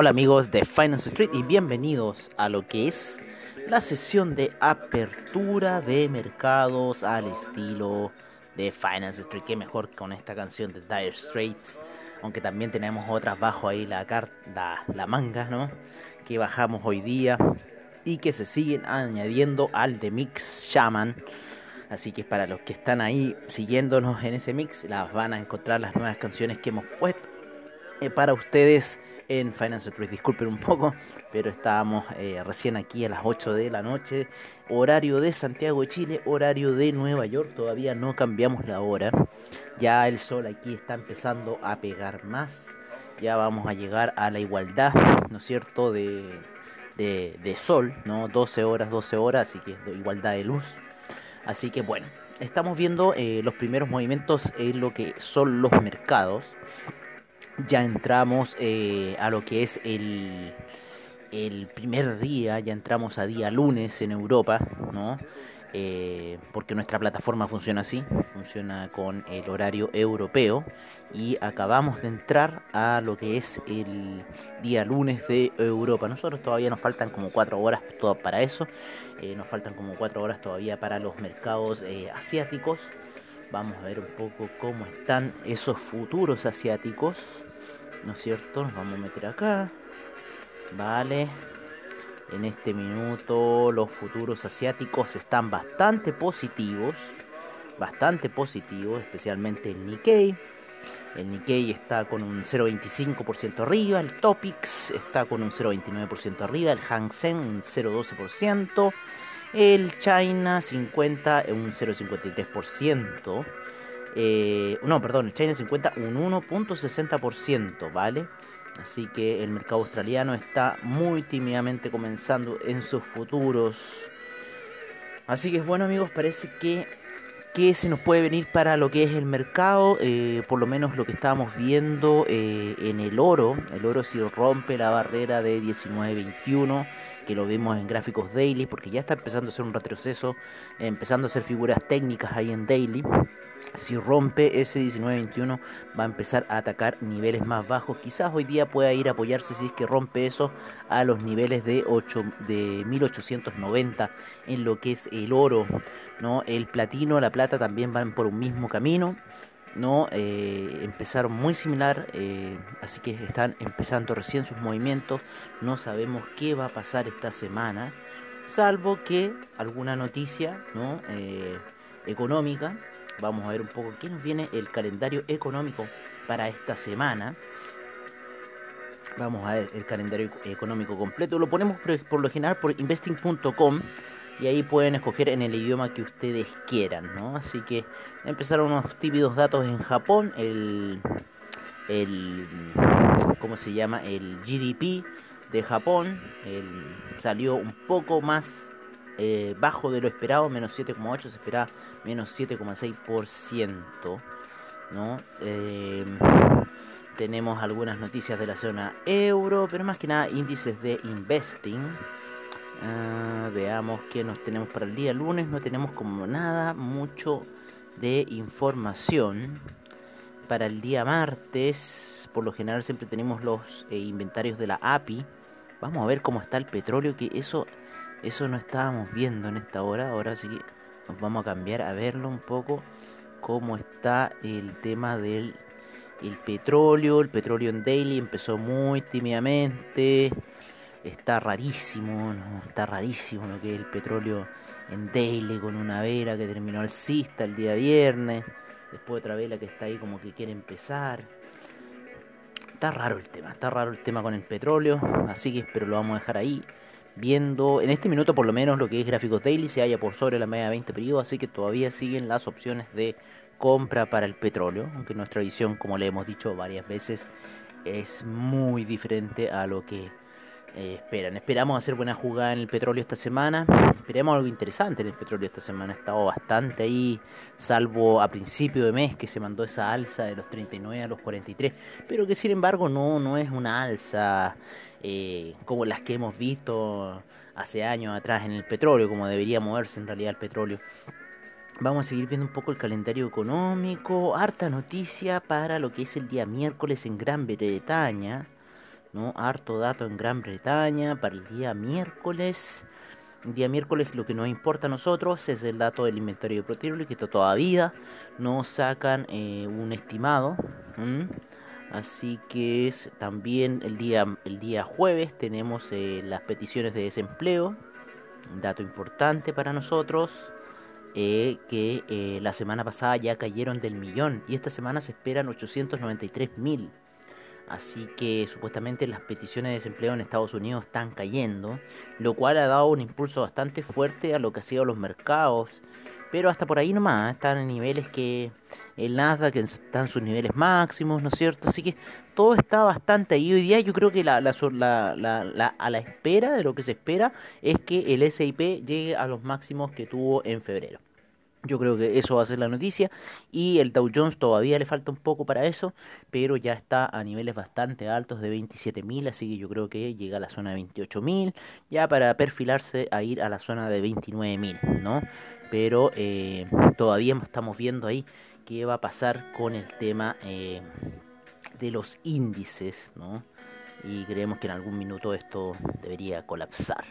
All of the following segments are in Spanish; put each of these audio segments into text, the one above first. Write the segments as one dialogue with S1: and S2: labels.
S1: Hola amigos de Finance Street y bienvenidos a lo que es la sesión de apertura de mercados al estilo de Finance Street. Que mejor con esta canción de Dire Straits, aunque también tenemos otras bajo ahí la, carta, la manga, ¿no? Que bajamos hoy día y que se siguen añadiendo al de Mix Shaman. Así que para los que están ahí siguiéndonos en ese mix, las van a encontrar las nuevas canciones que hemos puesto eh, para ustedes en Finance Street. Disculpen un poco, pero estábamos eh, recién aquí a las 8 de la noche, horario de Santiago de Chile, horario de Nueva York. Todavía no cambiamos la hora. Ya el sol aquí está empezando a pegar más. Ya vamos a llegar a la igualdad, ¿no es cierto?, de, de, sol, ¿no? 12 horas, 12 horas, así que es igualdad de luz. Así que bueno, estamos viendo eh, los primeros movimientos en lo que son los mercados ya entramos eh, a lo que es el, el primer día, ya entramos a día lunes en Europa, ¿no? Eh, porque nuestra plataforma funciona así, funciona con el horario europeo y acabamos de entrar a lo que es el día lunes de Europa. Nosotros todavía nos faltan como cuatro horas para eso, eh, nos faltan como cuatro horas todavía para los mercados asiáticos. Vamos a ver un poco cómo están esos futuros asiáticos. ¿No es cierto? Nos vamos a meter acá. Vale. En este minuto los futuros asiáticos están bastante positivos. Bastante positivos, especialmente el Nikkei. El Nikkei está con un 0,25% arriba, el Topix está con un 0,29% arriba, el Hang Seng un 0,12%, el China 50 un 0,53%. Eh, no, perdón, el China 50 un 1.60%, ¿vale? Así que el mercado australiano está muy tímidamente comenzando en sus futuros. Así que bueno amigos, parece que, que se nos puede venir para lo que es el mercado, eh, por lo menos lo que estábamos viendo eh, en el oro. El oro si rompe la barrera de 19.21 que lo vemos en gráficos daily, porque ya está empezando a ser un retroceso, empezando a hacer figuras técnicas ahí en daily. Si rompe ese 19-21 va a empezar a atacar niveles más bajos. Quizás hoy día pueda ir a apoyarse si es que rompe eso a los niveles de, 8, de 1890 en lo que es el oro. ¿no? El platino, la plata también van por un mismo camino no eh, empezaron muy similar, eh, así que están empezando recién sus movimientos. No sabemos qué va a pasar esta semana, salvo que alguna noticia ¿no? Eh, económica. Vamos a ver un poco qué nos viene el calendario económico para esta semana. Vamos a ver el calendario económico completo. Lo ponemos por lo general por investing.com y ahí pueden escoger en el idioma que ustedes quieran, ¿no? Así que empezaron unos tímidos datos en Japón, el, el ¿cómo se llama? El GDP de Japón el, salió un poco más eh, bajo de lo esperado, menos 7,8, se esperaba menos 7,6%, ¿no? Eh, tenemos algunas noticias de la zona euro, pero más que nada índices de investing Ah, veamos qué nos tenemos para el día lunes. No tenemos como nada mucho de información. Para el día martes, por lo general siempre tenemos los eh, inventarios de la API. Vamos a ver cómo está el petróleo, que eso, eso no estábamos viendo en esta hora. Ahora sí que nos vamos a cambiar a verlo un poco. Cómo está el tema del el petróleo. El petróleo en daily empezó muy tímidamente está rarísimo, está rarísimo lo que es el petróleo en daily con una vela que terminó alcista el día viernes, después otra vela que está ahí como que quiere empezar. Está raro el tema, está raro el tema con el petróleo, así que espero lo vamos a dejar ahí viendo en este minuto por lo menos lo que es gráficos daily se haya por sobre la media de 20 periodos, así que todavía siguen las opciones de compra para el petróleo, aunque nuestra visión, como le hemos dicho varias veces, es muy diferente a lo que eh, esperan. Esperamos hacer buena jugada en el petróleo esta semana. Esperemos algo interesante en el petróleo esta semana. Ha estado bastante ahí, salvo a principio de mes que se mandó esa alza de los 39 a los 43. Pero que sin embargo no, no es una alza eh, como las que hemos visto hace años atrás en el petróleo, como debería moverse en realidad el petróleo. Vamos a seguir viendo un poco el calendario económico. Harta noticia para lo que es el día miércoles en Gran Bretaña. ¿No? Harto dato en Gran Bretaña para el día miércoles. El día miércoles lo que nos importa a nosotros es el dato del inventario de petróleo que todavía no sacan eh, un estimado. Así que es también el día, el día jueves tenemos eh, las peticiones de desempleo. Dato importante para nosotros. Eh, que la semana pasada ya cayeron del millón y esta semana se esperan 893 mil. Así que supuestamente las peticiones de desempleo en Estados Unidos están cayendo, lo cual ha dado un impulso bastante fuerte a lo que han sido los mercados. Pero hasta por ahí nomás, están en niveles que el Nasdaq está en sus niveles máximos, ¿no es cierto? Así que todo está bastante ahí. Hoy día yo creo que la, la, la, a la espera de lo que se espera es que el SIP llegue a los máximos que tuvo en febrero. Yo creo que eso va a ser la noticia. Y el Dow Jones todavía le falta un poco para eso, pero ya está a niveles bastante altos de 27.000, así que yo creo que llega a la zona de 28.000, ya para perfilarse a ir a la zona de 29.000, ¿no? Pero eh, todavía estamos viendo ahí qué va a pasar con el tema eh, de los índices, ¿no? Y creemos que en algún minuto esto debería colapsar.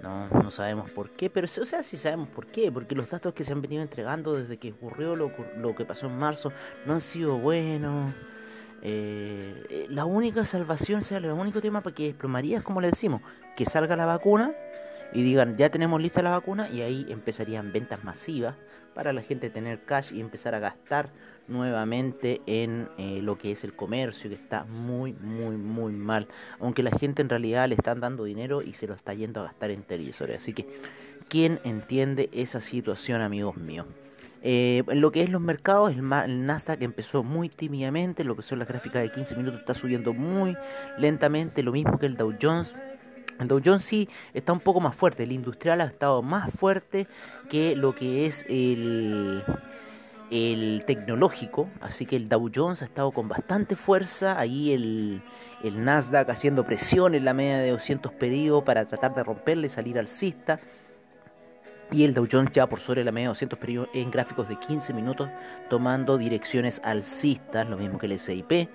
S1: No, no sabemos por qué, pero o sea, sí sabemos por qué, porque los datos que se han venido entregando desde que ocurrió lo, lo que pasó en marzo no han sido buenos. Eh, eh, la única salvación, o sea, el único tema para que desplomaría es como le decimos, que salga la vacuna y digan, ya tenemos lista la vacuna y ahí empezarían ventas masivas para la gente tener cash y empezar a gastar nuevamente en eh, lo que es el comercio, que está muy, muy, muy mal. Aunque la gente en realidad le están dando dinero y se lo está yendo a gastar en televisores. Así que, ¿quién entiende esa situación, amigos míos? Eh, en lo que es los mercados, el, el, Nasdaq empezó muy tímidamente, lo que son las gráficas de 15 minutos está subiendo muy lentamente, lo mismo que el Dow Jones. El Dow Jones sí está un poco más fuerte, el industrial ha estado más fuerte que lo que es el, el tecnológico, así que el Dow Jones ha estado con bastante fuerza, ahí el, el Nasdaq haciendo presión en la media de 200 pedidos para tratar de romperle, salir alcista, y el Dow Jones ya por sobre la media de 200 pedidos en gráficos de 15 minutos, tomando direcciones alcistas, lo mismo que el SIP,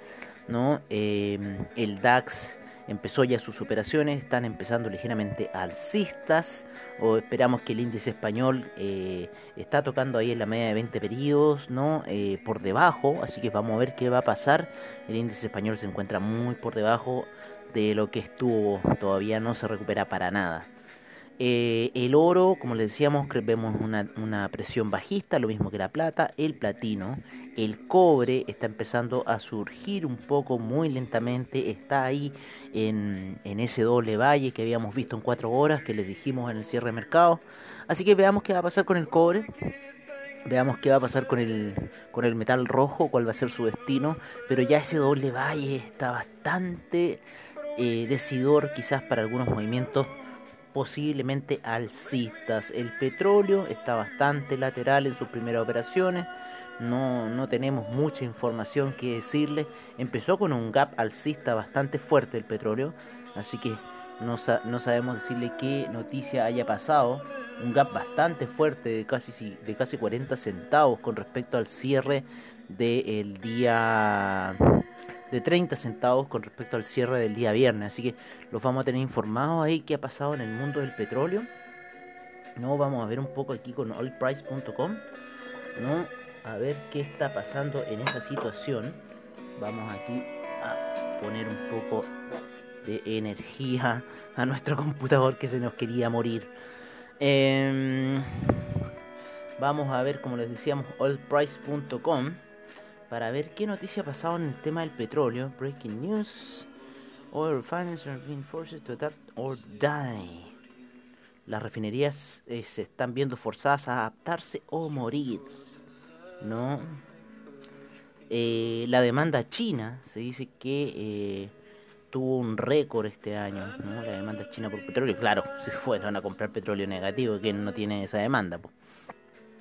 S1: ¿no? Eh, el DAX empezó ya sus operaciones, están empezando ligeramente alcistas, o esperamos que el índice español eh, está tocando ahí en la media de 20 periodos, ¿no? Eh, por debajo, así que vamos a ver qué va a pasar. El índice español se encuentra muy por debajo de lo que estuvo, todavía no se recupera para nada. Eh, el oro, como les decíamos, vemos una, presión bajista, lo mismo que la plata, el platino, el cobre está empezando a surgir un poco muy lentamente, está ahí en, ese doble valle que habíamos visto en cuatro horas, que les dijimos en el cierre de mercado. Así que veamos qué va a pasar con el cobre. Veamos qué va a pasar con el, con el metal rojo, cuál va a ser su destino. Pero ya ese doble valle está bastante eh, decidor quizás para algunos movimientos posiblemente alcistas. El petróleo está bastante lateral en sus primeras operaciones. No, no tenemos mucha información que decirle. Empezó con un gap alcista bastante fuerte el petróleo. Así que no, sabemos decirle qué noticia haya pasado. Un gap bastante fuerte de casi, de casi 40 centavos con respecto al cierre del día de 30 centavos con respecto al cierre del día viernes. Así que los vamos a tener informados ahí qué ha pasado en el mundo del petróleo. No, vamos a ver un poco aquí con oilprice.com. No, a ver qué está pasando en esa situación. Vamos aquí a poner un poco de energía a nuestro computador que se nos quería morir. Em, vamos a ver, como les decíamos, oilprice.com para ver qué noticia ha pasado en el tema del petróleo. Breaking news. Oil refiners are being forced to adapt or die. Las refinerías eh, se están viendo forzadas a adaptarse o morir. ¿no? Eh, la demanda china se dice que eh, tuvo un récord este año, ¿no? La demanda china por petróleo. Claro, si fueron a comprar petróleo negativo, que no tiene esa demanda. Pues.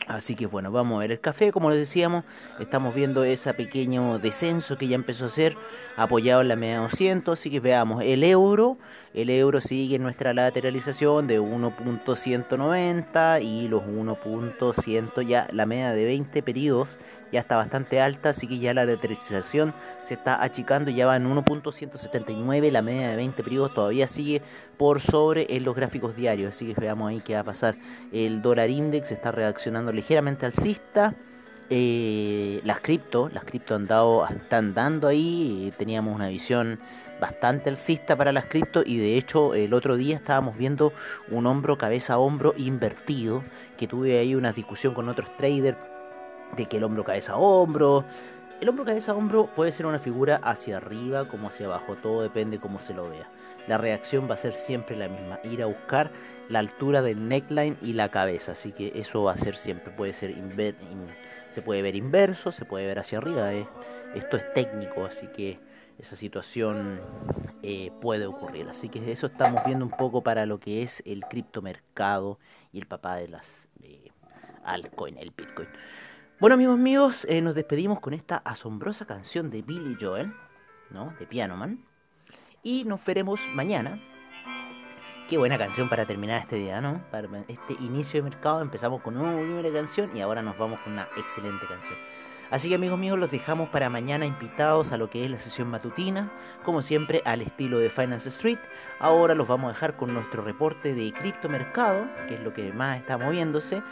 S1: Así que bueno, vamos a ver el café, como les decíamos, estamos viendo ese pequeño descenso que ya empezó a hacer, apoyado en la media 200, así que veamos el euro, el euro sigue en nuestra lateralización de 1.190 y los 1.100 ya, la media de 20 periodos ya está bastante alta, así que ya la lateralización se está achicando, ya va en 1.179, la media de 20 periodos todavía sigue por sobre en los gráficos diarios, así que veamos ahí qué va a pasar. El dólar index está reaccionando ligeramente alcista. Eh, las cripto, las cripto han dado, están dando ahí, teníamos una visión bastante alcista para las cripto y de hecho el otro día estábamos viendo un hombro cabeza a hombro invertido, que tuve ahí una discusión con otros traders de que el hombro cabeza a hombro, el hombro cabeza a hombro puede ser una figura hacia arriba como hacia abajo, todo depende cómo se lo vea la reacción va a ser siempre la misma, ir a buscar la altura del neckline y la cabeza, así que eso va a ser siempre, puede ser se puede ver inverso, se puede ver hacia arriba, eh. esto es técnico, así que esa situación eh, puede ocurrir, así que eso estamos viendo un poco para lo que es el criptomercado y el papá de las altcoin, el Bitcoin. Bueno amigos míos, eh, nos despedimos con esta asombrosa canción de Billy Joel, ¿no? De Piano Man. Y nos veremos mañana. Qué buena canción para terminar este día, ¿no? Para este inicio de mercado empezamos con una primera canción y ahora nos vamos con una excelente canción. Así que amigos míos, los dejamos para mañana invitados a lo que es la sesión matutina, como siempre al estilo de Finance Street. Ahora los vamos a dejar con nuestro reporte de criptomercado, que es lo que más está moviéndose.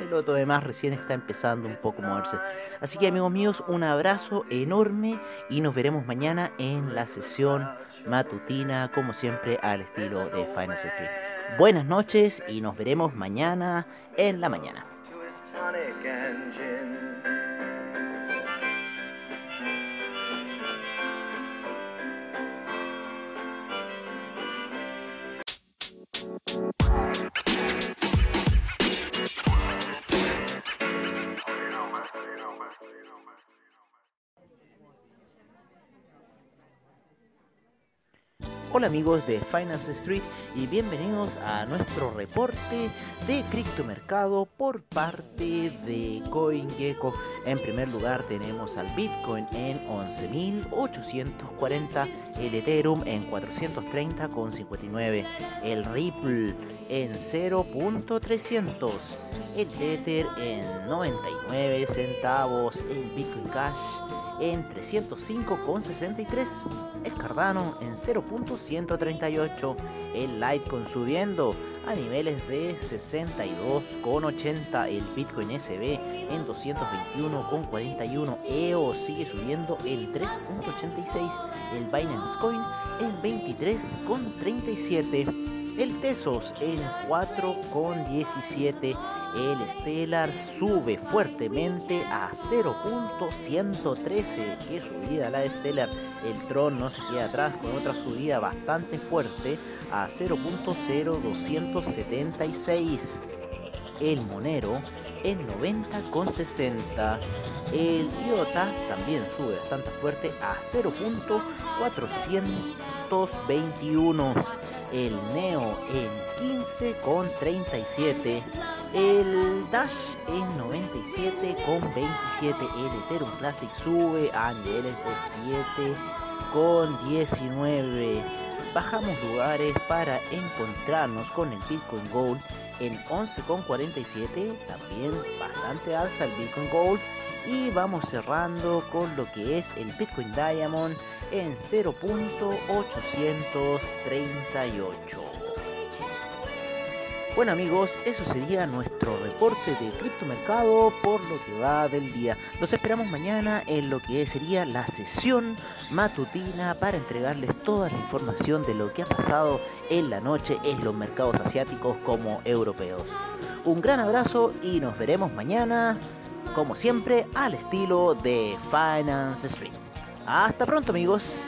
S1: El otro demás recién está empezando un poco a moverse. Así que amigos míos, un abrazo enorme y nos veremos mañana en la sesión matutina, como siempre, al estilo de Finance Street. Buenas noches y nos veremos mañana en la mañana. Hola amigos de Finance Street y bienvenidos a nuestro reporte de criptomercado por parte de CoinGecko. En primer lugar tenemos al Bitcoin en 11.840, el Ethereum en 430,59, el Ripple en 0.300, el Tether en 99 centavos, el Bitcoin Cash en 305,63, el Cardano en 0.138, el Litecoin subiendo a niveles de 62,80, el Bitcoin SB en 221,41, EO sigue subiendo en 3.86, el Binance Coin en 23,37. El Tesos en 4,17 el Stellar sube fuertemente a 0.113. Qué subida la Stellar. El Tron no se queda atrás con otra subida bastante fuerte a 0.0276. El Monero en 90,60. El IOTA también sube bastante fuerte a 0.421 el Neo en 15,37, el Dash en 97,27, el Ethereum Classic sube a niveles de 7,19. Bajamos lugares para encontrarnos con el Bitcoin Gold en 11,47, también bastante alza el Bitcoin Gold. Y vamos cerrando con lo que es el Bitcoin Diamond en 0.838. Bueno amigos, eso sería nuestro reporte de criptomercado por lo que va del día. Los esperamos mañana en lo que sería la sesión matutina para entregarles toda la información de lo que ha pasado en la noche en los mercados asiáticos como europeos. Un gran abrazo y nos veremos mañana, como siempre, al estilo de Finance Street. Hasta pronto amigos.